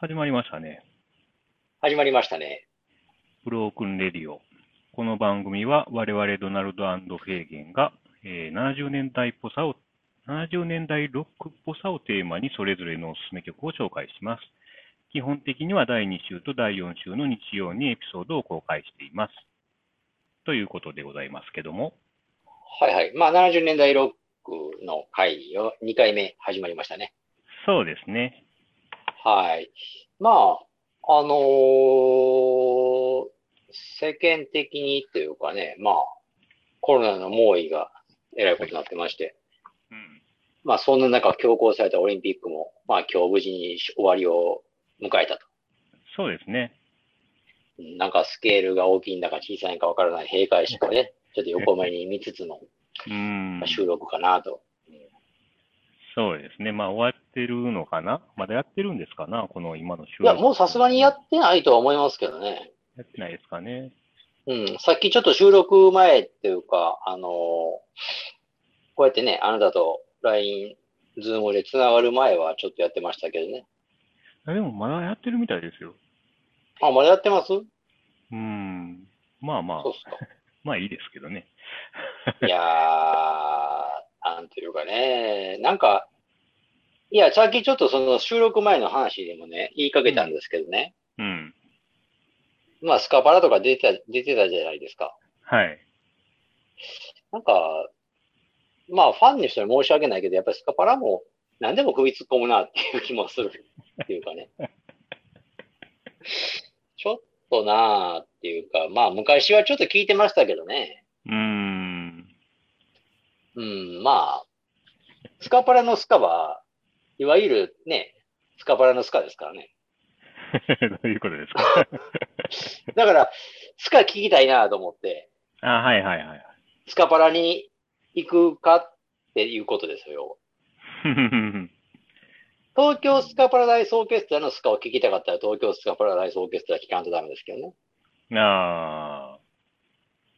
始まりましたね。始まりましたね。ブロークンレディオ。この番組は我々ドナルドフェーゲンが、えー70年代っぽさを、70年代ロックっぽさをテーマにそれぞれのおすすめ曲を紹介します。基本的には第2週と第4週の日曜にエピソードを公開しています。ということでございますけども。はいはい。まあ、70年代ロックの回を2回目始まりましたね。そうですね。はい。まあ、あのー世間的にというかね、まあ、コロナの猛威がえらいことになってまして、うん。まあ、そんな中強行されたオリンピックも、まあ、今日無事に終わりを迎えたと。そうですね。うんなんかスケールが大きいんだか小さいんかわからない閉会式をね、ちょっと横目に見つつの。収録かなと。そうですね。まあ終わってるのかな？まだやってるんですかな？この今の収いや、もうさすがにやってないとは思いますけどね。やってないですかね？うん、さっきちょっと収録前っていうか、あのーこうやってね、あなたと LINE、ズームで繋がる前はちょっとやってましたけどね。あでもまだやってるみたいですよ。あ、まだやってます？そううん。まあまあっ、すか。まあいいですけどね。いやー、なんていうかね、なんか、いや、さっきちょっとその収録前の話でもね、言いかけたんですけどね。うん。まあ、スカパラとか出てた、出てたじゃないですか。はい。なんか、まあ、ファンの人に申し訳ないけど、やっぱりスカパラも何でも首突っ込むなっていう気もするっていうかね。ちょっとなあっていうか、まあ、昔はちょっと聞いてましたけどね。うーん。うん、まあ、スカパラのスカは、いわゆるね、スカパラのスカですからね。どういうことですか？だから、スカ聞きたいなと思って、あ、はいはいはい。スカパラに行くかっていうことですよ。東京スカパラダイスオーケストラのスカを聞きたかったら東京スカパラダイスオーケストラ聞かんとダメですけどね。あ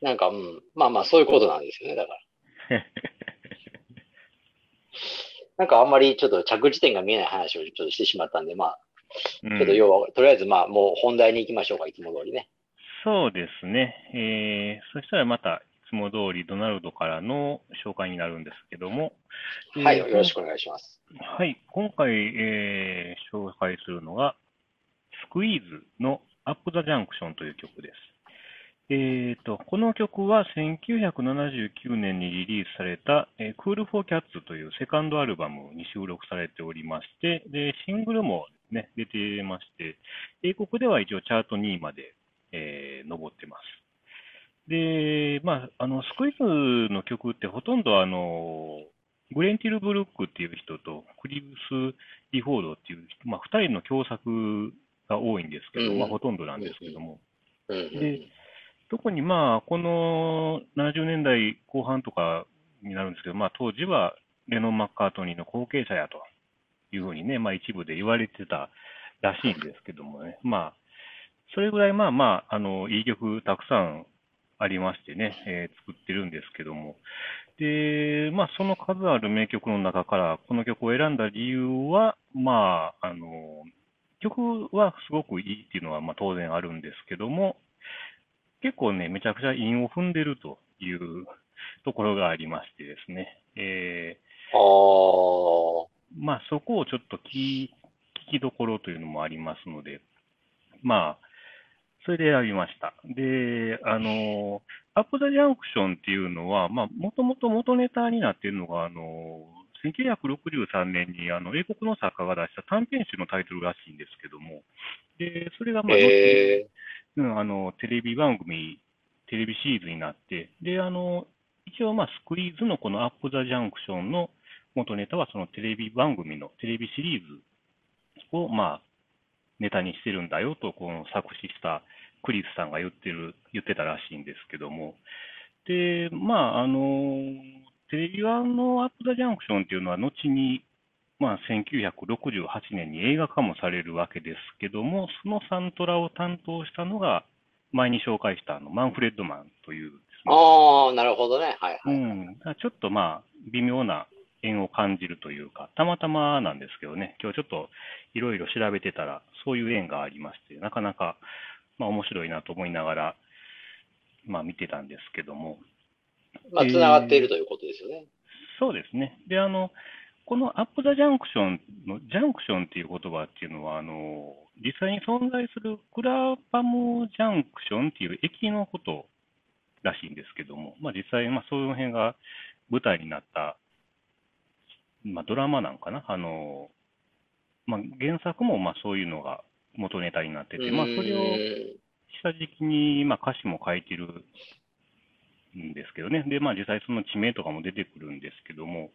なんか、うん。まあまあ、そういうことなんですよね、だから。あ。なんかあんまりちょっと着地点が見えない話をちょっとしてしまったんで、まあ、うんちょっと要は、とりあえずまあ、もう本題に行きましょうか、いつも通りね。そうですね。えー、そしたらまた、いつも通りドナルドからの紹介になるんですけども。はい、えーよろしくお願いします。はい。今回、えー紹介するのが、スクイーズのアップ・ザ・ジャンクションという曲です。えーと、この曲は1979年にリリースされた、えー、Cool for Cats というセカンドアルバムに収録されておりまして、で、シングルもね、出てまして、英国では一応チャート2位まで、えー、上ってます。で、まあ、あの、スクイーズの曲ってほとんどあの、グレンティル・ブルックっていう人とクリブス・リフォードっていう人、まあ、二人の共作が多いんですけど、うん。まあ、ほとんどなんですけども、うん。うん。で特にまあ、この70年代後半とかになるんですけど、まあ、当時はレノン・マッカートニーの後継者やというふうにね、まあ、一部で言われてたらしいんですけどもね、まあ、それぐらいまあまあ、あの、いい曲たくさんありましてね、えー作ってるんですけども、で、まあ、その数ある名曲の中から、この曲を選んだ理由は、まあ、あの、曲はすごくいいっていうのは、まあ、当然あるんですけども、結構ね、めちゃくちゃ韻を踏んでるというところがありましてですね、えあーーまあ、そこをちょっと聞き聞きどころというのもありますので、まあ、それで選びました。で、あの、アップ・ザ・ジャンクションっていうのは、まあ、もともと元ネタになっているのが、あの、1963年にあの英国の作家が出した短編集のタイトルらしいんですけども、で、それが、まあ、えうん、あの、テレビ番組、テレビシリーズになって、で、あの、一応、まあ、スクイーズのこのアップ・ザ・ジャンクションの元ネタは、そのテレビ番組の、テレビシリーズを、まあ、ネタにしてるんだよと、この作詞したクリスさんが言ってる、言ってたらしいんですけども、で、まあ、あの、テレビ版のアップ・ザ・ジャンクションっていうのは、後に、まあ、1968年に映画化もされるわけですけども、そのサントラを担当したのが、前に紹介したあのマンフレッドマンというね、ああ、なるほどね。はいはい。うん、ちょっとまあ、微妙な縁を感じるというか、たまたまなんですけどね、今日ちょっといろいろ調べてたら、そういう縁がありまして、なかなか、まあ、面白いなと思いながら、まあ、見てたんですけども。まあ、つながっているということですよね。そうですね。で、あの、このアップ・ザ・ジャンクションの、ジャンクションっていう言葉っていうのは、あの、実際に存在するクラパムジャンクションっていう駅のことらしいんですけども、まあ実際、まあそういう辺が舞台になった、まあドラマなんかな？あの、まあ原作もまあそういうのが元ネタになってて、まあそれをうん下敷きに、まあ、歌詞も書いてるんですけどね。で、まあ実際その地名とかも出てくるんですけども、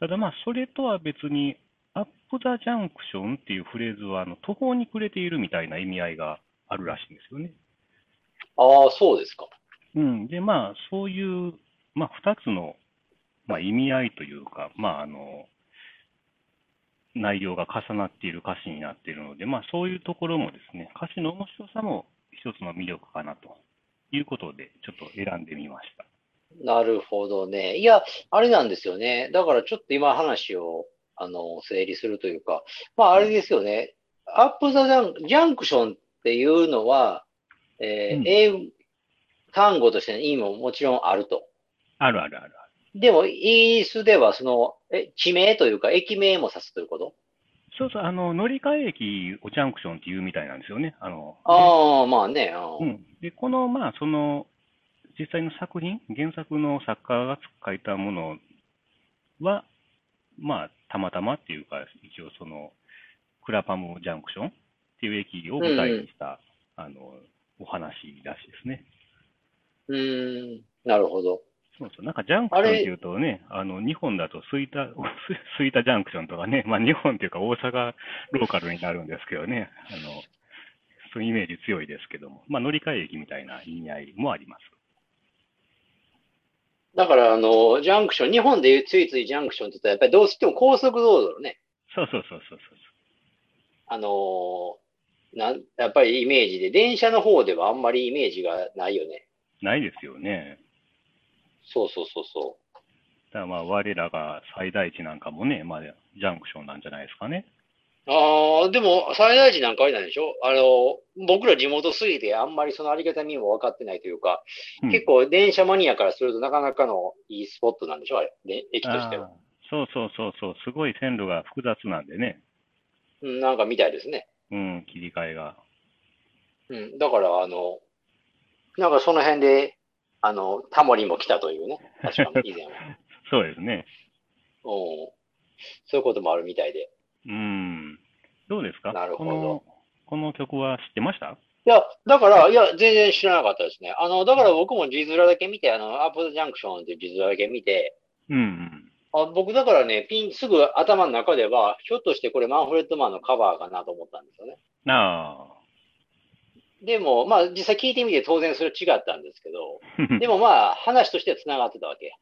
ただまあそれとは別に、アップ・ザ・ジャンクションっていうフレーズは、あの、途方に暮れているみたいな意味合いがあるらしいんですよね。ああ、そうですか。うん。で、まあそういう、まあ二つの、まあ意味合いというか、まああの、内容が重なっている歌詞になっているので、まあそういうところもですね、歌詞の面白さも一つの魅力かなということで、ちょっと選んでみました。なるほどね。いや、あれなんですよね。だからちょっと今話を、あの、整理するというか、まああれですよね。アップザジャンジャンクションっていうのは、えーうん英語、単語としての意味ももちろんあると。あるあるあるある。でも、イギリスではその、え、地名というか、駅名も指すということ？そうそう、あの、乗り換え駅をジャンクションっていうみたいなんですよね。あの、ああ、まあね。ううんん。で、この、まあ、その、実際の作品、原作の作家が書いたものは、まあ、たまたまっていうか、一応その、クラパムジャンクションっていう駅を舞台にした、あの、お話らしいですね。うーん、なるほど。そうそう。なんかジャンクションっていうとね、あの、日本だと吹田、吹田ジャンクションとかね、まあ日本っていうか大阪ローカルになるんですけどね、あの、そういうイメージ強いですけども、まあ乗り換え駅みたいな意味合いもあります。だから、あの、ジャンクション、日本でいうついついジャンクションって言ったら、やっぱりどうしても高速道路のね、そうそうそうそうそう。あのなん、やっぱりイメージで、電車の方ではあんまりイメージがないよね。ないですよね。そうそうそうそだからまあ我らが最大値なんかもね、まあジャンクションなんじゃないですかね。う。ああ、でも、最大値なんかあれなんでしょあの、僕ら地元すぎてあんまりそのありがたみも分かってないというか、うん結構電車マニアからするとなかなかのいいスポットなんでしょあれ、で駅としてはそうそうそうそう、すごい線路が複雑なんでね。うん、なんかみたいですね。うん、切り替えが。うん、だから、あの、なんかその辺で、あの、タモリも来たというね。確かに 以前は。そうですね。うん。そういうこともあるみたいで。うん。どうですか？なるほどこの、曲は知ってました？いや、だから、いや、全然知らなかったですね。あの、だから僕も字面だけ見て、あの、アップジャンクションっていう字面だけ見て、うんうん。あ僕だからね、ピン、すぐ頭の中では、ひょっとしてこれマンフレッドマンのカバーかなと思ったんですよね。あでも、まあ、実際聞いてみて当然それ違ったんですけど、あ。でもまあ、話としては繋がってたわけ。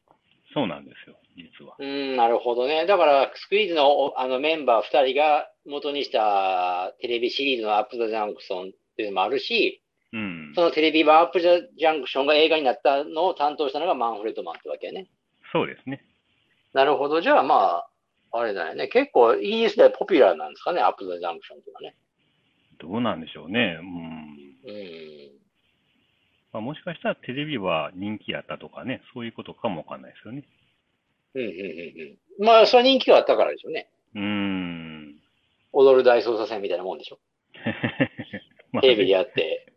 そうなんですよ、実は。うーん、なるほどね。だから、スクイーズのおあのメンバー2人が元にしたテレビシリーズのアップ・ザ・ジャンクションっていうのもあるし、うんそ。のテレビ版アップ・ザ・ジャンクションが映画になったのを担当したのがマンフレッドマンってわけね。そうですね。なるほど。じゃあまあ、あれだよね。結構イギリスではポピュラーなんですかね、アップ・ザ・ジャンクションっていうのはね。どうなんでしょうね。うん。うん。まあ、もしかしたらテレビは人気やったとかね、そういうことかもわかんないですよね。うん、うん、うん。うんまあ、それは人気があったからでしょうね。うーん。踊る大捜査線みたいなもんでしょ。まあテレビでやって。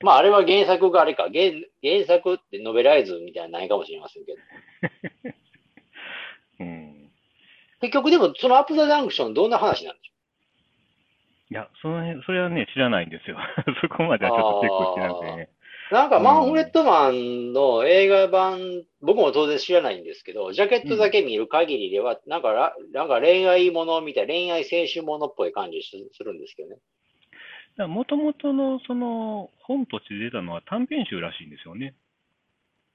まあ、あれは原作があれか。原原作ってノベライズみたいなのないかもしれませんけど。うん。結局でも、そのアップ・ザ・ジャンクションどんな話なんでしょいや、その辺、それはね、知らないんですよ。そこまではちょっとチェックしてなくてね。うなんか、マンフレットマンの映画版、僕も当然知らないんですけど、ジャケットだけ見る限りでは、なんから、なんか恋愛ものみたい、恋愛青春ものっぽい感じすするんですけどね。もともとの、その、本として出たのは短編集らしいんですよね。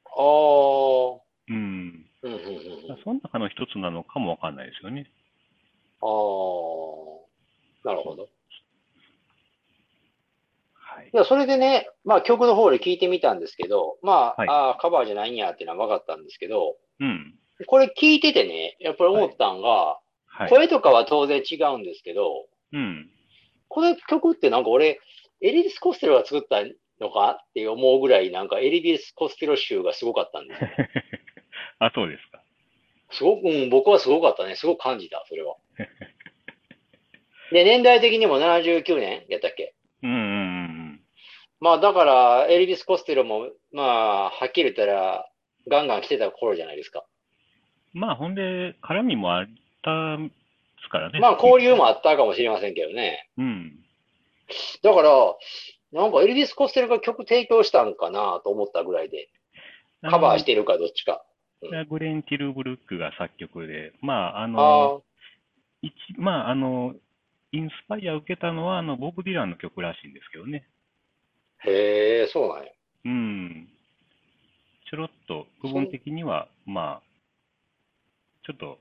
ああ、うん。うん、うん、うん。あその中の一つなのかもわかんないですよね。あ、なるほど。はい。それでね、まあ曲の方で聞いてみたんですけど、まあ、はいああ、カバーじゃないんやっていうのは分かったんですけど、うん。これ聞いててね、やっぱり思ったんが、はい。声とかは当然違うんですけど、うん。この曲ってなんか俺、エリビス・コステロが作ったのかって思うぐらい、なんかエリビス・コステロ集がすごかったんですよ。あ、そうですか。すごく、うん、僕はすごかったね。すごく感じた、それは。で、年代的にも79年やったっけ？うんうんうんまあだから、エリビス・コステロも、まあ、はっきり言ったら、ガンガン来てた頃じゃないですか。うん。まあ、ほんで、絡みもあったですからね。まあ、交流もあったかもしれませんけどね。うん。だから、なんかエルビス・コステロが曲提供したんかなと思ったぐらいで、カバーしているかどっちか。あのグレン・ティルブルックが作曲で、まあ、ああの、一まあ、あの、インスパイアを受けたのは、あの、ボブ・ディランの曲らしいんですけどね。あ、へえ、そうなんや。うん。ちょろっと、部分的には、まあ、ちょっと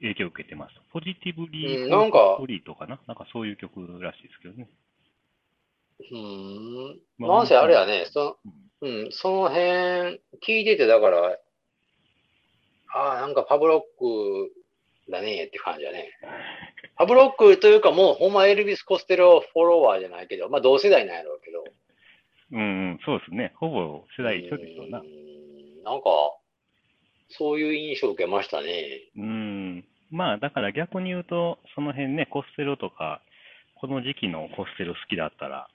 影響を受けてます。ポジティブリー・うんなんかストリートかな？なんかそういう曲らしいですけどね。うーん。まあなんせあれやね、その、うん、その辺、聞いてて、だから、ああ、なんかパブロックだねって感じだね。パブロックというかもう、ほんまエルビス・コステロフォロワーじゃないけど、まあ同世代なんやろうけど。うん、うん、そうですね。ほぼ世代一緒でしょうなう。んなんか、そういう印象を受けましたね。うん。まあ、だから逆に言うと、その辺ね、コステロとか、この時期のコステロ好きだったら、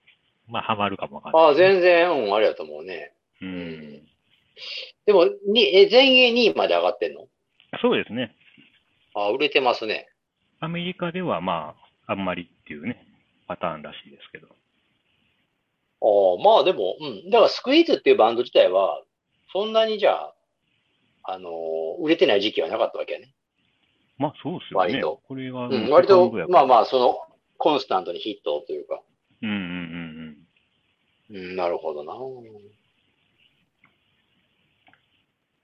まあ、ハマるかもわかんない。ああ、全然、うん、あれやと思うね。う。うんでも、に、え、全英2位まで上がってんの？そうですね。ああ、売れてますね。アメリカではまあ、あんまりっていうね、パターンらしいですけど。ああ、まあでも、うん。だからスクイーズっていうバンド自体は、そんなにじゃあ、あのー売れてない時期はなかったわけやね。まあ、そうですよね。割とこれは、うん、割と、まあまあ。あ、その、コンスタントにヒットというか。うんうんうんうん、なるほどな。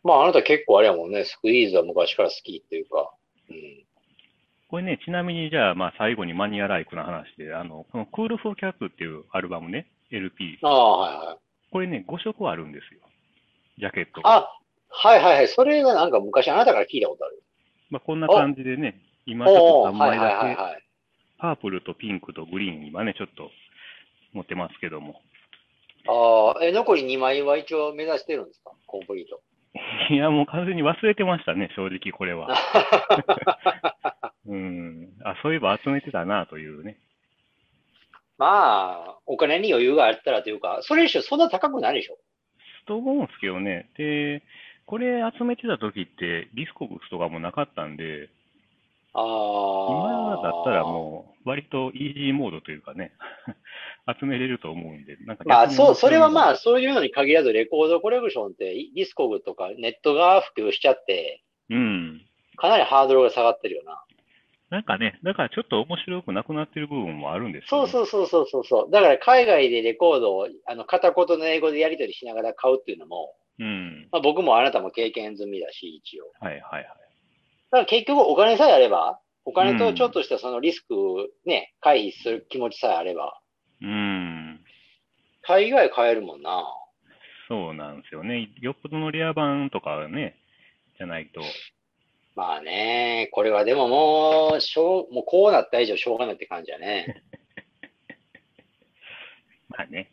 まあ、あなた結構あれやもんね、スクイーズは昔から好きっていうか。うん。これね、ちなみにじゃあ、まあ、最後にマニアライクな話で、あの、このクールフォーキャッツっていうアルバムね、LP。ああ、はいはい。これね、5色あるんですよ。ジャケットが。あ、はいはいはい。それがなんか昔あなたから聞いたことある。まあ、こんな感じでね、今ちょっとおお3はいはい枚だけ、はいはい。パープルとピンクとグリーン、今ね、ちょっと持ってますけども。ああ、え、残り2枚は一応目指してるんですか？コンプリート。いや、もう完全に忘れてましたね、正直これは。うん。あ、そういえば集めてたなというね。まあ、お金に余裕があったらというか、それにしてそんな高くないでしょと思うんですけどね。で、これ集めてた時ってディスコブスとかもなかったんで、ああ。今だったらもう割とイージーモードというかね、集めれると思うんで、なんかまあ、そう、それはまあ、あ、そういうのに限らず、レコードコレクションって、ディスコグとかネットが普及しちゃって、うん。かなりハードルが下がってるよな。なんかね、だからちょっと面白くなくなってる部分もあるんですそうよ、ね。そうそうそうそうそう。だから海外でレコードを、あの、片言の英語でやり取りしながら買うっていうのも、う。うん。まあ僕もあなたも経験済みだし、一応。はいはいはい。だから結局お金さえあれば、お金とちょっとしたそのリスクね、回避する気持ちさえあれば、うん。大概買えるもんな。そうなんですよね。よっぽどのレア版とかね、じゃないと。まあね、これはでももう、しょう、もうこうなった以上しょうがないって感じやね。まあね。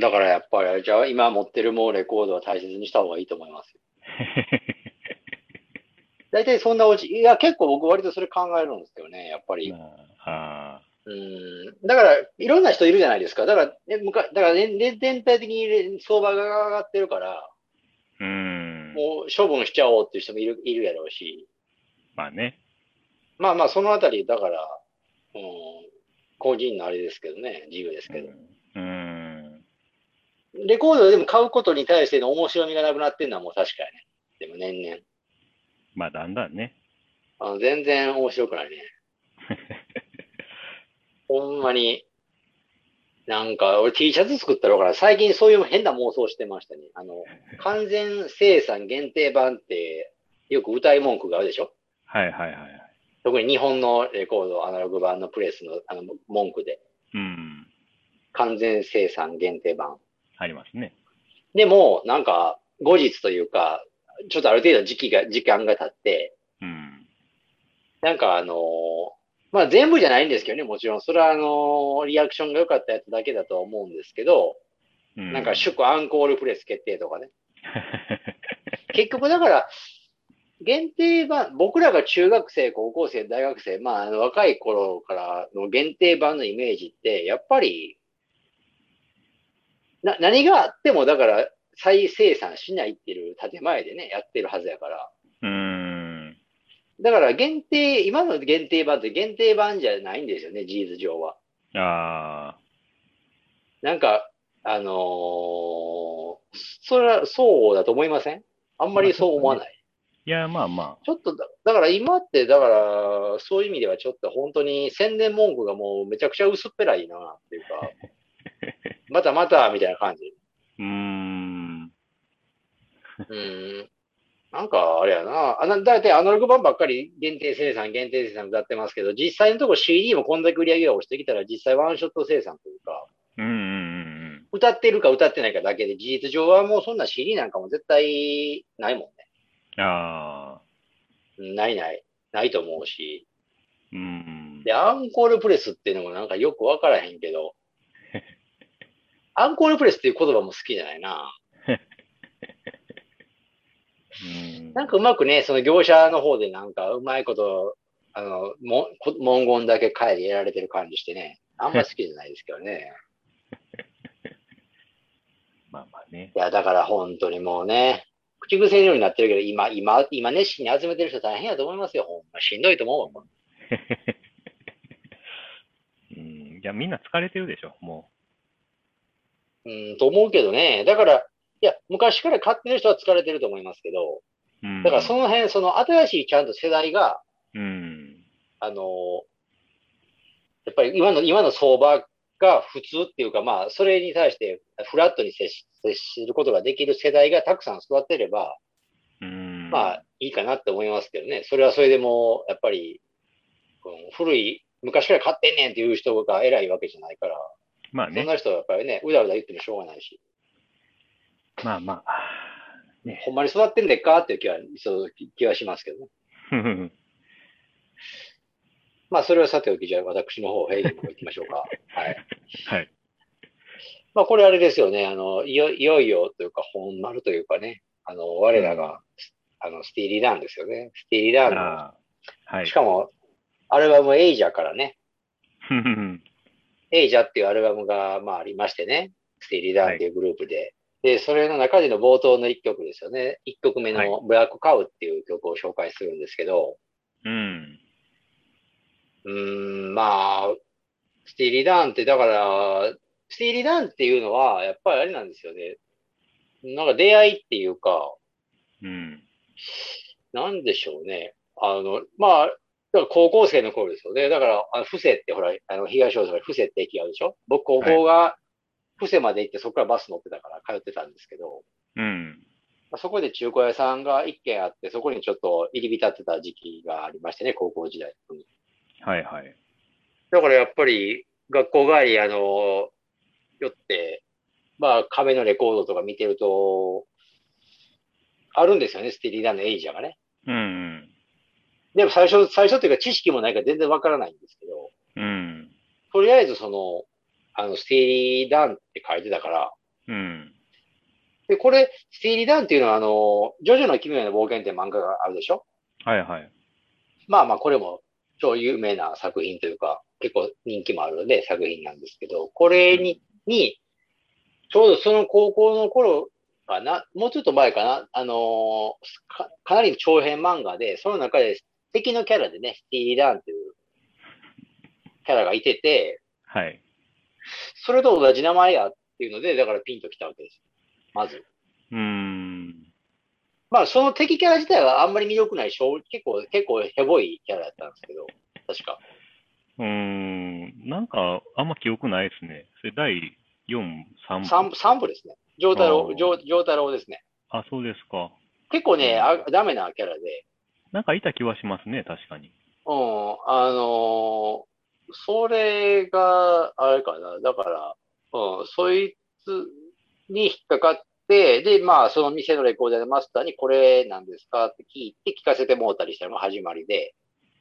だからやっぱり、じゃあ今持ってるもうレコードは大切にした方がいいと思いますよ。大体そんなおち、いや結構僕割とそれ考えるんですけどね、やっぱり。まあ、あうん。だから、いろんな人いるじゃないですか。だから、ね、むかだから全体的に相場が上がってるから、ーうん。もう処分しちゃおうっていう人もいる、いるやろうし。まあね。まあまあ、そのあたり、だから、うん、個人のあれですけどね、自由ですけど。うん。レコードでも買うことに対しての面白みがなくなってるのはもう確かやね。でも年々。まあだんだんね。あの全然面白くないね。ほんまに。なんか、俺 T シャツ作ったろうから、最近そういう変な妄想してましたね。あの、完全生産限定版って、よく歌い文句があるでしょ？はいはいはいはい。特に日本のレコード、アナログ版のプレスのあの文句で。うん。完全生産限定版。ありますね。でも、なんか、後日というか、ちょっとある程度時期が、時間が経って、うん。なんかあのーまあ全部じゃないんですけどね、もちろん。それはあのーリアクションが良かったやつだけだとは思うんですけど、うんなんか祝アンコールプレス決定とかね。結局だから、限定版、僕らが中学生、高校生、大学生、まあ、あの若い頃からの限定版のイメージって、やっぱり、な、何があっても、だから、再生産しないっていう建前でね、やってるはずやから。うーん。だから限定、今の限定版って限定版じゃないんですよね、事実上は。ああ。なんか、あのーそれはそうだと思いません？あんまりそう思わない？いや、まあまちょっとだ、だから今って、だから、そういう意味ではちょっと本当に宣伝文句がもうめちゃくちゃ薄っぺらいなっていうか、またまたみたいな感じ。あ。うーん。うん。なんかあれやな。あなだいたいアナログ版ばっかり？限定生産、限定生産歌ってますけど、実際のところ CD もこんだけ売り上げが落ちてきたら、実際ワンショット生産というか、うんうんうん歌ってるか歌ってないかだけで、事実上はもうそんな CD なんかも絶対ないもんね。うん。ああ。うんないない。ないと思うし。うん。で、アンコールプレスっていうのもなんかよくわからへんけど、アンコールプレスっていう言葉も好きじゃないな。うんなんかうまくね、その業者の方でなんかうまいこと、あの、もこ文言だけ変えてやられてる感じしてね、あんま好きじゃないですけどね。まあまあね。いや、だから本当にもうね、口癖のようになってるけど、今、今、今熱心に集めてる人大変やと思いますよ。ほんましんどいと思うわ。うん。いや、みんな疲れてるでしょ、もうん、と思うけどね。だから、いや、昔から買ってる人は疲れてると思いますけど、う。うん。だからその辺、その新しいちゃんと世代が、うん。あの、やっぱり今の、今の相場が普通っていうか、まあ、それに対してフラットに接し接することができる世代がたくさん育ってれば、うん。まあ、いいかなって思いますけどね。それはそれでもう、やっぱり、うん古い、昔から買ってんねんっていう人が偉いわけじゃないから、まあね。そんな人はやっぱりね、うだうだ言ってもしょうがないし、まあまあ。ね。ほんまに育ってんでっかっていう気は、そう気はしますけどね。まあ、それはさておき、じゃあ私の方、平均の方行きましょうか。はい。はい。まあ、これあれですよね。あの、いよいよいよというか、本丸というかね、あの、我らが、あの、スティーリー・ダンですよね。スティーリー・ダンの。はいし。かも、アルバムエイジャーからね、エイジャーっていうアルバムが、まあ、ありましてね、スティーリー・ダンっていうグループで。で、それの中での冒頭の一曲ですよね。一曲目はいのブラック・カウっていう曲を紹介するんですけど、うん。うーん、まあ、スティーリー・ダンって、だから、スティーリー・ダンっていうのは、やっぱりあれなんですよね。なんか出会いっていうか、うん。なんでしょうね。あの、まあ、だから高校生の頃ですよね。だから、あの、布施ってほら、あの、東大阪布施って駅あるでしょ僕、高校が布施まで行って、そこからバス乗ってたから通ってたんですけど、うん。まあそこで中古屋さんが一軒あって、そこにちょっと入り浸ってた時期がありましてね、高校時代に。はいはい。だからやっぱり、学校帰り、あの、寄って、まあ、壁のレコードとか見てると、あるんですよね、スティーリーダンのエイジャーがね。うんでも最初、最初っていうか知識もないから全然わからないんですけど、うん。うん。とりあえずその、あの、スティーリーダンって書いてたから、うん。で、これ、スティーリーダンっていうのはあの、ジョジョの奇妙な冒険って漫画があるでしょ？はいはい。まあまあ、これも超有名な作品というか、結構人気もあるので作品なんですけど、これに、に、ちょうどその高校の頃かな、もうちょっと前かな、あのーか、かなり長編漫画で、その中で敵のキャラでね、スティーリー・ダーンっていうキャラがいてて、はい。それと同じ名前やっていうので、だからピンときたわけです。まず。うーん。まあ、その敵キャラ自体はあんまり魅力ない、小結構、結構ヘボいキャラだったんですけど、確か。うーん。なんか、あんま記憶ないですね。それ第4、3部。三三部ですね。上太郎上太郎ですね。あ、そうですか。結構ね、あダメなキャラで、なんかいた気はしますね、確かに。うん、あのーそれが、あれかな、だから、うん、そいつに引っかかっって、で、まあ、その店のレコーダーでマスターにこれなんですかって聞いて聞かせてもらったりしたのが始まりで、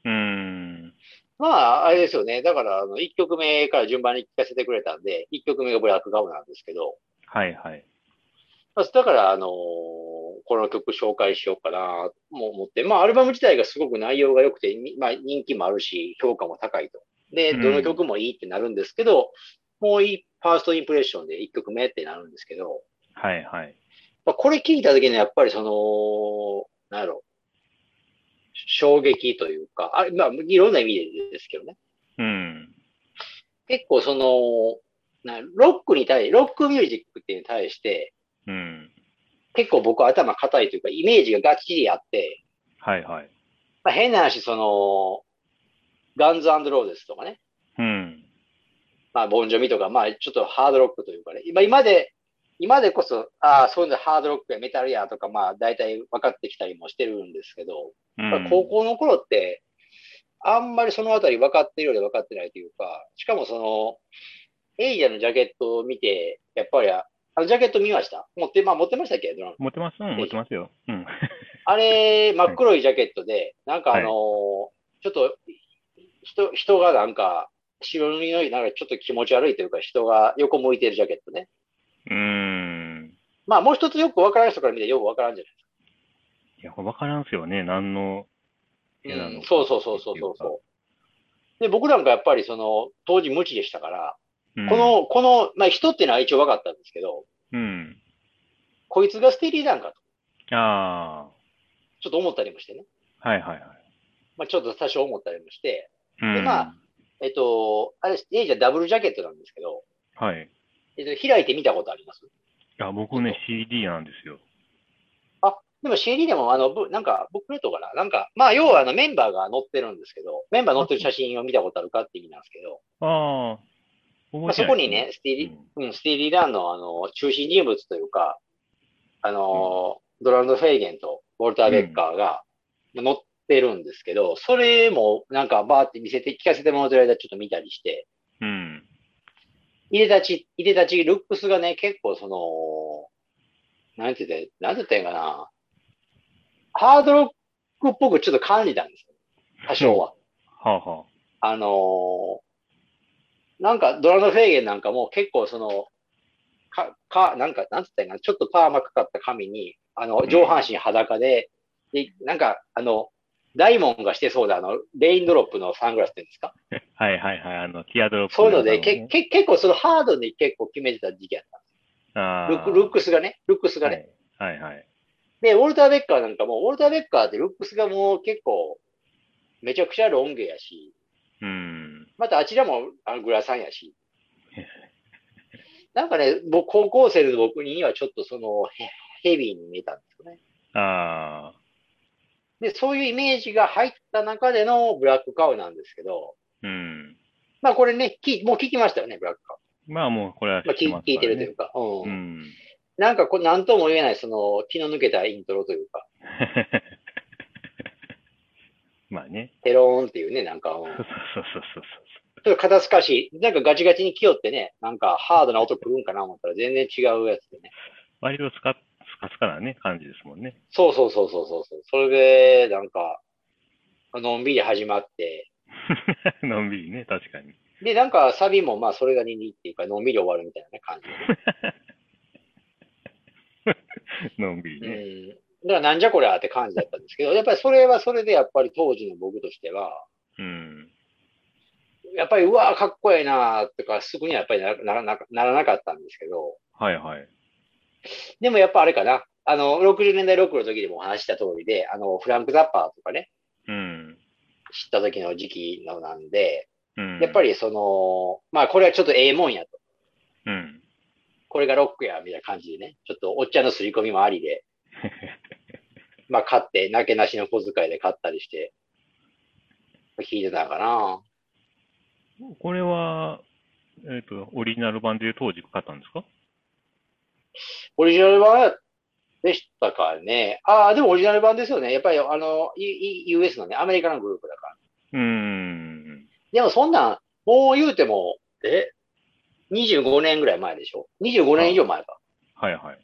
うーん。まあ、あれですよね。だから、あの、1曲目から順番に聞かせてくれたんで、1曲目がブラックガウなんですけど、はいはい。まあだから、あのーこの曲紹介しようかなとも思って、まあ、アルバム自体がすごく内容が良くて、にまあ、人気もあるし、評価も高いと。で、うんどの曲もいいってなるんですけど、もういい、ファーストインプレッションで1曲目ってなるんですけど、はいはい。まあ、これ聞いた時にやっぱりその、なんやろ、衝撃というか、あまあ、いろんな意味でですけどね。うん。結構その、なロックに対、ロックミュージックっていうのに対して、うん。結構僕は頭固いというか、イメージがガッチリあって、はいはい。まあ、変な話、その、ガンズローゼスとかね、うん。まあ、ボンジョミとか、まあ、ちょっとハードロックというかね、今、今で、今でこそ、ああ、そういうのハードロックやメタルやとか、まあ、大体分かってきたりもしてるんですけど、うん。高校の頃って、あんまりそのあたり分かってるようで分かってないというか、しかもその、エイジャのジャケットを見て、やっぱり、あのジャケット見ました？持って、まあ持ってましたっけ？ドラム。持ってます。うん、持ってますよ。うん。あれ、真っ黒いジャケットで、なんかあのーちょっと、人、人がなんか、白塗りの、なんかちょっと気持ち悪いというか、人が横向いてるジャケットね。うーん。まあもう一つよく分からん人から見てよく分からんじゃないいや、これ分からんすよね。何の。なのか。うん、そうそうそうそうそうそう。で、僕なんかやっぱりその、当時無知でしたから、うん。この、この、まあ人っていうのは一応分かったんですけど、うん。こいつがステディなんかと、あちょっと思ったりもしてね。あ。はいはいはい。まあちょっと多少思ったりもして、うん。でまあえっと、あれ、エイジャダブルジャケットなんですけど、はい。えっと、開いて見たことあります？いや、僕ね、CD なんですよ。でも CD でも、あの、ぶなんか、ブックレットかななんか、まあ、要はあのメンバーが載ってるんですけど、メンバー載ってる写真を見たことあるかって意味なんですけど、ああ。まあ、そこにね、スティーリうん。ー、うん、スティーリー・ダンのあの、中心人物というか、あの、ドナルド・フェイゲンとウォルター・ベッカーが載ってるんですけど、それもなんかバーって見せて、聞かせてもらってる間ちょっと見たりして、うん。入れ立ち、入れ立ち、ルックスがね、結構その、なんて言って、なんて言ったんかな。ハードロックっぽくちょっと感じたんですよ。多少は。はあはあのーなんかドラムフェーゲンなんかも結構その、か、か、なんか、なんて言ったんかな、ちょっとパーマかかった髪に、あの、上半身裸で、で、なんか、あの、ダイモンがしてそうだ、あの、レインドロップのサングラスって言うんですか？あ。はいはいはい。あの、ティアドロップそういうので、け、けけ、結構そのハードに結構決めてた時期やった。あルック、ルックスがね、ルックスがね。はいはいはい。で、ウォルター・ベッカーなんかも、ウォルター・ベッカーってルックスがもう結構、めちゃくちゃロン毛やし、うん。またあちらもあのグラサンやし。なんかね、僕、高校生の僕にはちょっとそのヘ、ヘビーに見えたんですよね。ああ。で、そういうイメージが入った中でのブラックカウなんですけど、うん。まあこれね、きもう聞きましたよね、ブラックカウ。まあもうこれはまあ聞知ってます聞いてるというかか。うん。うん。なんかこれ、なんとも言えない、その、気の抜けたイントロというか、まあね。テローンっていうね、なんか、うんそうそうそうそうちょっと肩透かしい、なんかガチガチに来よってね、なんかハードな音来るんかな思ったら全然違うやつでね。割とスカスカスカなね、感じですもんね。そうそうそうそうそうそれで、なんか、のんびり始まって、のんびりね、確かに。で、なんかサビもまあそれが2にっていうか、のんびり終わるみたいなね、感じ のんびりで、ね。うん。だからなんじゃこりゃって感じだったんですけど、やっぱりそれはそれでやっぱり当時の僕としては、うん。やっぱりうわーかっこええなーとか、すぐにはやっぱりなならなならなかったんですけど、はいはい。でもやっぱあれかな、あの、60年代ロックの時でもお話しした通りで、あの、フランク・ザッパーとかね、うん。知った時の時期のなんで、うん。やっぱりその、まあこれはちょっとええもんやと。うん。これがロックや、みたいな感じでね。ちょっとおっちゃんの刷り込みもありで、まあ買って、なけなしの小遣いで買ったりして、弾いてたのかな。これは、えっ、と、オリジナル版で当時買ったんですか？オリジナル版でしたかね。ああ、でもオリジナル版ですよね。やっぱりあの、いい US のね、アメリカのグループだから。うーん。でもそんなん、もう言うても、え ?25 年ぐらい前でしょ ?25 年以上前か。はいはい。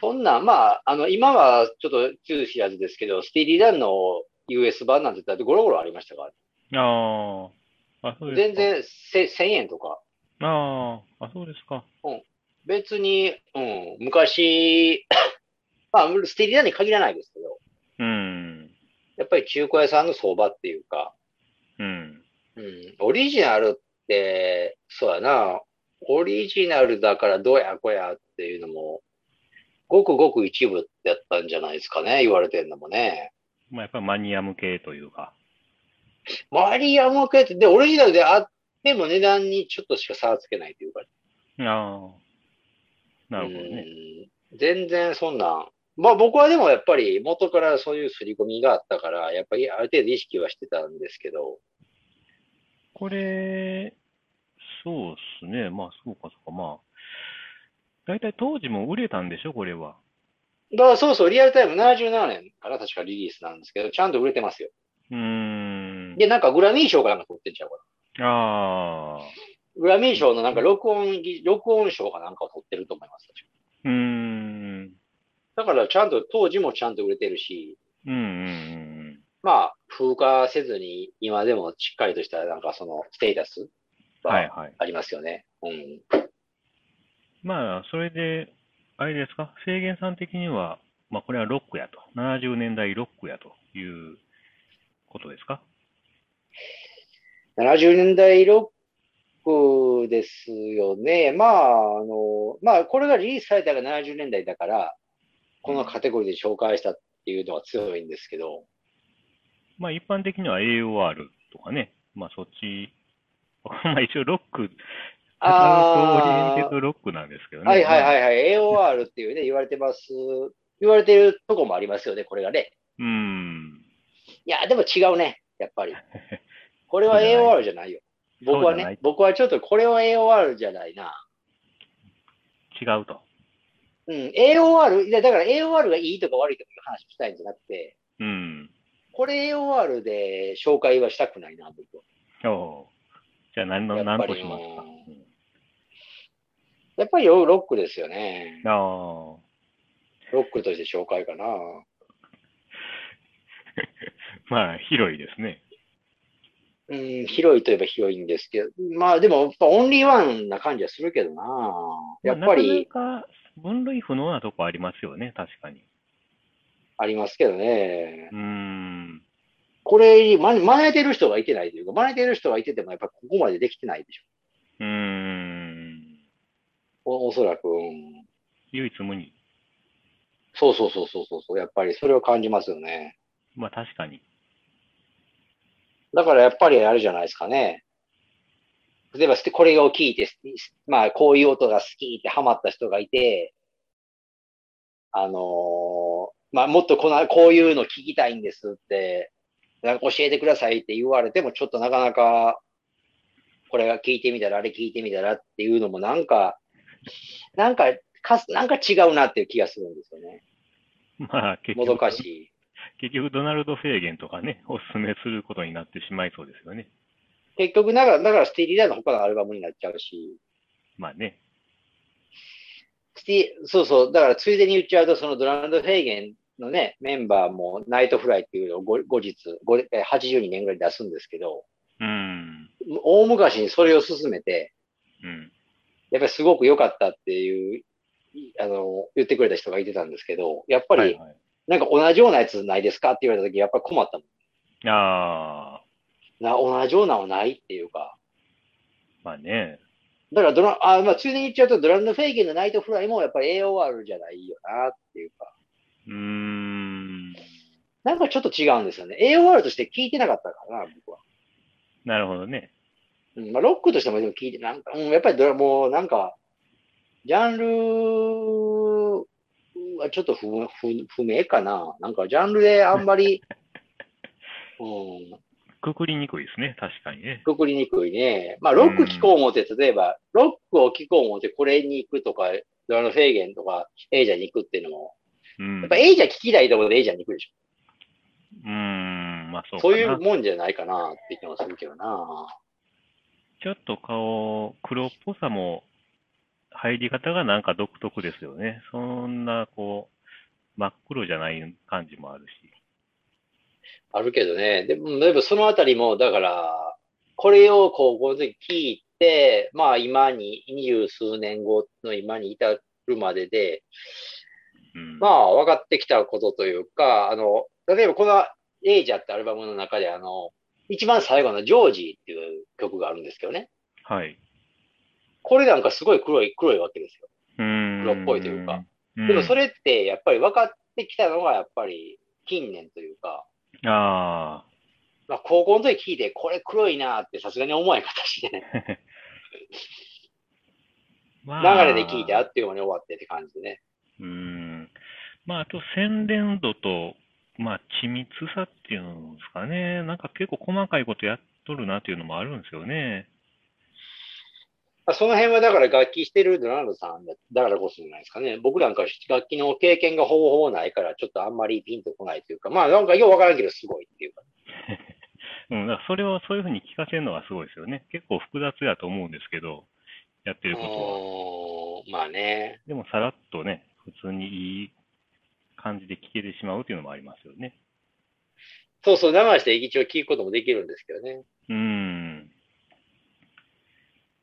そんなん、まあ、あの、今はちょっと注知らずですけど、スティーリーダンの US 版なんて言ったらゴロゴロありましたから、ああ。あ、そうですか。全然せ1000円とか。ああ、あ、そうですか。別に、うん、昔、まあ、ステリーダンに限らないですけど、うん。やっぱり中古屋さんの相場っていうか、うん。うん、オリジナルって、そうやな、オリジナルだからどうやこやっていうのも、ごくごく一部ってやったんじゃないですかね、言われてるのもね。まあ、やっぱりマニア向けというか。マリアム系って、で、オリジナルであっても値段にちょっとしか差はつけないというか。ああ。なるほどね。うん全然そんな、まあ僕はでもやっぱり元からそういう刷り込みがあったから、やっぱりある程度意識はしてたんですけど、これ、そうっすね。まあ、そうか、そうか。まあ、大体当時も売れたんでしょ、これは。だからそうそう、リアルタイム77年から確かリリースなんですけど、ちゃんと売れてますよ。うーん。で、なんかグラミー賞かなんか取ってんちゃうかな。ああ。グラミー賞のなんか録音技、録音賞かなんかを取ってると思います。うーん。だからちゃんと、当時もちゃんと売れてるし、うんまあ、風化せずに今でもしっかりとしたなんかそのステータスうん。はいははい。ありますよね。うん。まあ、それで、あれですか、制限さん的には、まあ、これはロックやと。70年代ロックやということですか？70年代ロックですよね。まあ、あの、まあ、これがリリースされたのが70年代だから、このカテゴリーで紹介したっていうのは強いんですけど、まあ、一般的には AOR とかね。まあ、そっち、まあ、一応ロック、アダルトオリエンテッロックなんですけどあ、ね。はいはいまあはいはい。AOR っていうね、言われてます。言われてるとこもありますよね、これがね。うん。いや、でも違うね、やっぱり。これは AOR じゃないよ。僕はね、僕はちょっとこれは AOR じゃないな。違うと。うん、AOR、いやだから AOR がいいとか悪いとかいう話したいんじゃなくて、うん。これ AOR で紹介はしたくないな、僕は。おうじゃあ何の、何としますか？うんやっぱりロロックですよね。うん、ああ。ロックとして紹介かな。まあ、広いですね。うん、広いといえば広いんですけど、まあでも、オンリーワンな感じはするけどな。やっぱりまあなかなか分類不能なとこありますよね、確かに。ありますけどね。うーん。これ、ま、真似てる人がいてないというか、真似てる人がいてても、やっぱここまでできてないでしょ。うーん。おおそらく、うん。唯一無二。そうそうそうそうそう。やっぱりそれを感じますよね。まあ確かに。だからやっぱりあれじゃないですかね。例えば、これを聞いて、まあ、こういう音が好きってハマった人がいて、あのーまあ、もっとこの、こういうの聞きたいんですって、なんか教えてくださいって言われても、ちょっとなかなか、これが聞いてみたら、あれ聞いてみたらっていうのもなんか、なんか、かす、なんか違うなっていう気がするんですよね。まあ結もど局、かしい。結局ドナルド・フェーゲンとかね、おすすめすることになってしまいそうですよね。結局、だから、だからスティーリーダーの他のアルバムになっちゃうし、まあね。スティそうそう、だからついでに言っちゃうと、そのドナルド・フェーゲンのね、メンバーもナイトフライっていうのを後後日、ごえ82年ぐらいに出すんですけど、うん。大昔にそれを進めて、うん。やっぱりすごく良かったっていう、いあの、言ってくれた人がいてたんですけど、やっぱり、はいはい。なんか同じようなやつないですかって言われた時、やっぱり困ったもん。ああ、な同じようなのはないっていうか。まあね。だからドラ、あ、まあ、ついでに言っちゃうと、ドランド・フェーゲンのナイトフライもやっぱり AOR じゃないよなっていうか。うーん。なんかちょっと違うんですよね。AOR として聞いてなかったからな、僕は。なるほどね。うん、まあ、ロックとしてもでも聞いて、なんか、うん、やっぱりドラ、もうなんか、ジャンルはちょっと不不不明かな。なんかジャンルであんまり、うん、くくりにくいですね。確かにね。くくりにくいね。まあ、ロック聞こう思って、例えば、ロックを聞こう思ってこれに行くとか、ドラのフェーゲンとか、エイジャーに行くっていうのも、うん。やっぱエイジャー聞きたいところでエイジャーに行くでしょ。うーん。まあそう。そういうもんじゃないかなって気もするけどな。ちょっと顔、黒っぽさも入り方がなんか独特ですよね。そんな、こう、真っ黒じゃない感じもあるし。あるけどね。でも、でもそのあたりも、だから、これを高校の時聞いて、まあ今に、二十数年後の今に至るまでで、うん。まあ分かってきたことというか、あの、例えばこのエイジャってアルバムの中で、あの、一番最後のジョージーっていう曲があるんですけどね。はい。これなんかすごい黒い、黒いわけですよ。黒っぽいというか。うん。でもそれってやっぱり分かってきたのがやっぱり近年というか、あまあ高校の時聞いてこれ黒いなってさすがに思わない形でね、あ。ま流れで聞いてあっという間に終わってって感じでね。うん。まあ、あと、洗練度と、まあ、緻密さっていうんですかね。なんか結構細かいことやっとるなっていうのもあるんですよね。まあその辺はだから楽器してるドナルドさんだだからこそじゃないですかね。僕なんか楽器の経験がほぼほぼないからちょっとあんまりピンとこないというか、まあなんかようわからんけどすごいっていうか。うん。だからそれをそういうふうに聞かせるのがすごいですよね。結構複雑やと思うんですけど、やってることは。まあね。でもさらっとね、普通にいい感じで聞けてしまうっていうのもありますよね。そうそう、流して一応聞くこともできるんですけどね。うん。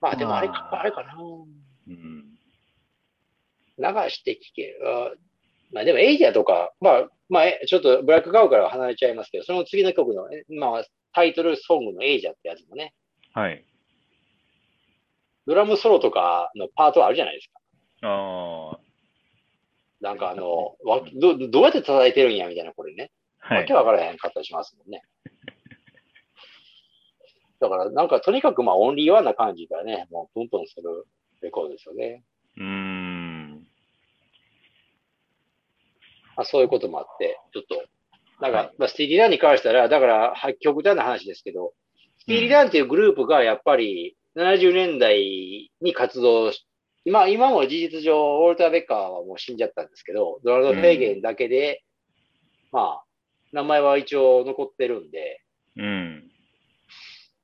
まあでもあれか、まああれかな。うん。流して聞けまあでもエイジアとか、まあ、まあ、えちょっとブラックガウからは離れちゃいますけど、その次の曲の、えまあ、タイトルソングのエイジアってやつもね、はい。ドラムソロとかのパートあるじゃないですか。ああ。なんかあの、わどどうやって叩いてるんやみたいな、これね。はいわけ。わからへんかったりしますもんね。だから、なんかとにかくまあオンリーワンな感じがね、もうトントンするレコードですよね。うーん。まあ、そういうこともあって、ちょっと、なんか、はいまあ、スティーリー・ダンに関したら、だから、は極端な話ですけど、スティーリー・ダンっていうグループがやっぱり70年代に活動し、今、今も事実上、ウォルター・ベッカーはもう死んじゃったんですけど、ドナルド・フェーゲンだけで、まあ、名前は一応残ってるんで、うん。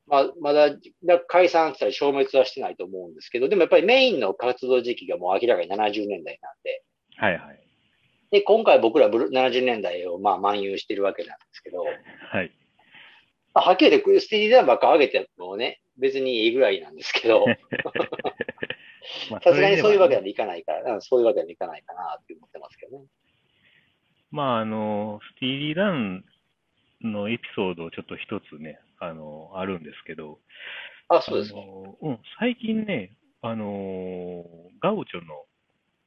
まあ、まだだ解散したり消滅はしてないと思うんですけど、でもやっぱりメインの活動時期がもう明らかに70年代なんで、はいはい。で、今回僕らブル70年代をまあ漫遊してるわけなんですけど、はい。まあ、はっきり言ってスティーリーダンばっか上げてもね、別にいいぐらいなんですけど、まあさすがにそういうわけにはいかないから、うんそういうわけにはいかないかなって思ってますけどね。まあ、あの、スティーリー・ダンのエピソードをちょっと一つね、あの、あるんですけど、あ、そうですか。うん、最近ね、あの、ガウチョの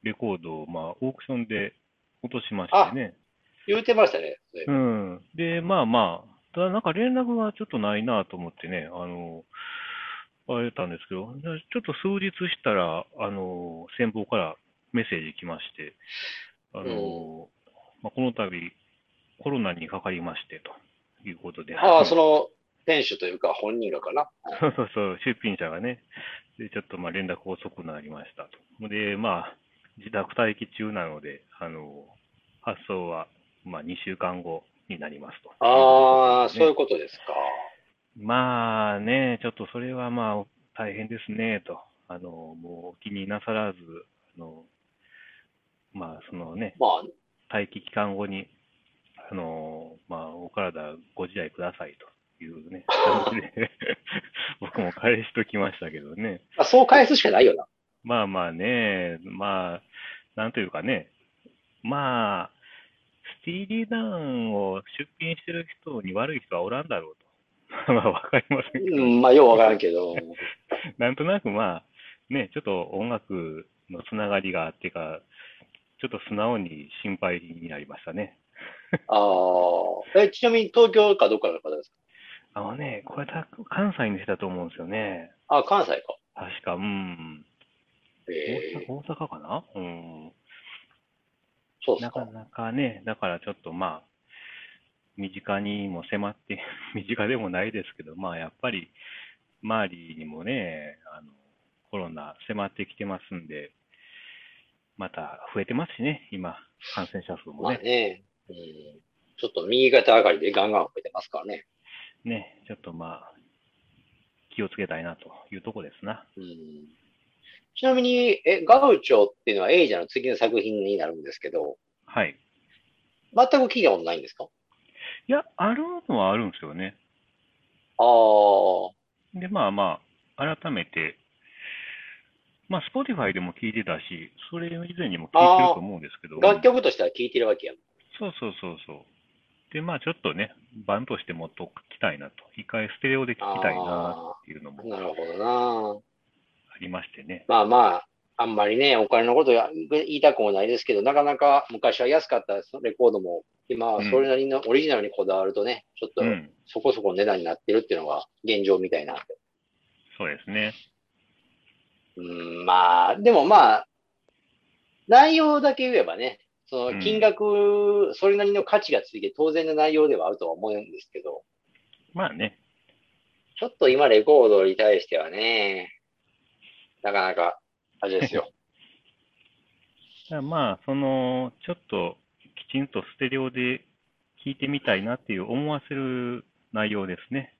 レコードを、まあ、オークションで落としましてね。言うてましたね。うん。で、まあまあ、ただなんか連絡がちょっとないなと思ってね、あの、あれたんですけど、でちょっと数日したら、あの、先方からメッセージ来まして、あの、まあ、この度、コロナにかかりまして、ということで。ああ、その、店主というか本人がかな。そうそうそう、出品者がね、で、ちょっとまあ連絡遅くなりましたと。で、まあ、自宅待機中なので、あの、発送は、まあ、2週間後になりますと。ああ、そういうねことですか。まあね、ちょっとそれはまあ、大変ですね、と。あの、もう気になさらず、あの、まあ、そのね、まあ、待機期間後に、あの、まあ、お体ご自愛くださいというね、感じで、僕も返しときましたけどね。まあ、そう返すしかないよな。まあまあね、まあ、なんというかね、まあ、スティーリーダウンを出品してる人に悪い人はおらんだろうと。まあ、わかりませんけど、うん、まあ、ようわからんけど。なんとなくまあ、ね、ちょっと音楽のつながりがあってか、ちょっと素直に心配になりましたね。ああ。え、ちなみに東京かどっかの方ですあのね、これだ、関西の人だと思うんですよね。かあ、関西か。確か、うん。大ええ阪大阪かな？うん。そうですか。なかなかね、だからちょっとまあ、身近にも迫って、身近でもないですけど、まあやっぱり、周りにもね、あの、コロナ迫ってきてますんで、また増えてますしね、今、感染者数もまあね。ね、うん、ちょっと右肩上がりでガンガン増えてますからね。ね、ちょっとまあ、気をつけたいなというとこですな。うん、ちなみに、え、ガウチョっていうのはエイジャの次の作品になるんですけど、はい。全く聞いたことないんですか？いや、あるのはあるんですよね。ああ、で、まあまあ、改めて、まあ、Spotify でも聞いてたし、それ以前にも聞いてると思うんですけど、楽曲としては聞いてるわけや。そうそうそうそう。で、まあちょっとね、バンとしてもっと聞きたいなと。一回ステレオで聞きたいなっていうのもなるほどな。ありましてね。まあまあ、あんまりね、お金のことや言いたくもないですけど、なかなか昔は安かったレコードも、今はそれなりのオリジナルにこだわるとね、ちょっとうん。そこそこ値段になってるっていうのが現状みたいな。そうですね。うん、まあ、でもまあ、内容だけ言えばね、その金額、それなりの価値がついて当然の内容ではあるとは思うんですけど、まあね。ちょっと今レコードに対してはね、なかなか、あれですよ。まあ、その、ちょっときちんとステレオで聞いてみたいなっていう思わせる内容ですね。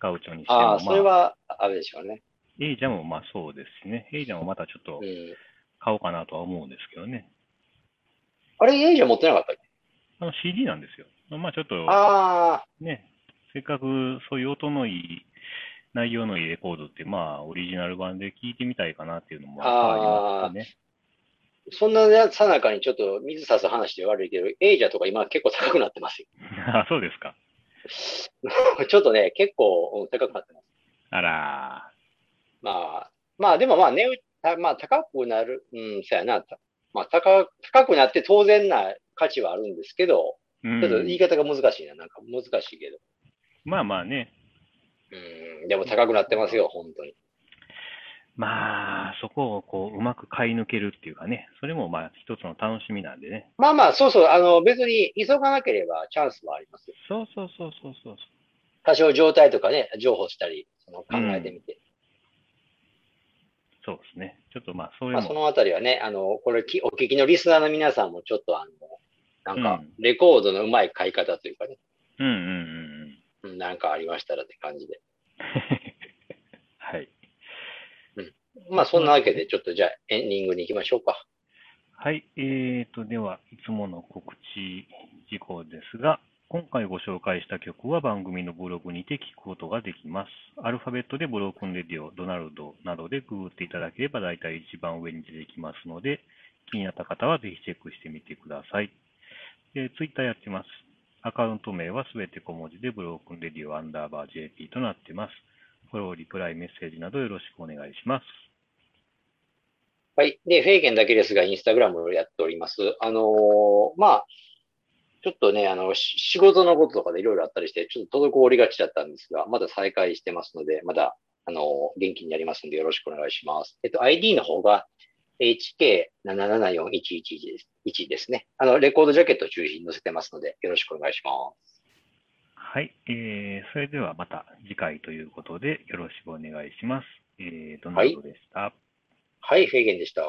ガウチョにしても、ああ、それまあ、はあれでしょうね。エイジャもまあそうですしね。エイジャもまたちょっとうん。買おうかなとは思うんですけどね。あれ、エイジャ持ってなかったっけ？あの CD なんですよ。まあちょっとああ、ね、せっかくそういう音のいい、内容のいいレコードって、まあオリジナル版で聞いてみたいかなっていうのもありますよね。そんなさなかにちょっと水差す話で悪いけど、エイジャとか今結構高くなってますよ。あ、そうですか。ちょっとね、結構、うん高くなってます。あらまあ、まあでもまあね、たまあ高くなる、うん、そうやな。たまあ高、高くなって当然な価値はあるんですけど、ー。ちょっとうん言い方が難しいな。なんか難しいけど。まあまあね。うん、でも高くなってますよ、本当に。まあ、そこをこう、うまく買い抜けるっていうかね、それもまあ一つの楽しみなんでね。まあまあ、そうそう、あの、別に急がなければチャンスはありますよ。そうそうそうそうそう。多少状態とかね、情報したり、その考えてみて。そうですね。ちょっとまあ、それまあ、そも、のあたりはね、あの、これき、お聞きのリスナーの皆さんもちょっとあの、なんかうん、レコードのうまい買い方というかね、うんうんうんうん。うんなんかありましたらって感じで。はい。まあ、そんなわけで、ちょっとじゃあ、エンディングに行きましょうか。はい。えーと、では、いつもの告知事項ですが、今回ご紹介した曲は番組のブログにて聞くことができます。アルファベットでブロークンレディオ、ドナルドなどでググっていただければ大体一番上に出てきますので、気になった方はぜひチェックしてみてください。えー、ツイッターやってます。アカウント名はすべて小文字でブロークンレディオアンダーバー JP となってます。フォロー、リプライ、メッセージなどよろしくお願いします。はい。で、フェイゲンだけですが、インスタグラムをやっております。あのーまあ、ちょっとね、あの、し仕事のこととかでいろいろあったりして、ちょっと滞りがちだったんですが、まだ再開してますので、まだ、あのー元気になりますのでよろしくお願いします。えっと、ID の方が HK774111 です1ですね。あの、レコードジャケットを中心に載せてますので、よろしくお願いします。はい、えー、それではまた次回ということでよろしくお願いします。えー、ドナルドでした？はい、フェイゲンでした。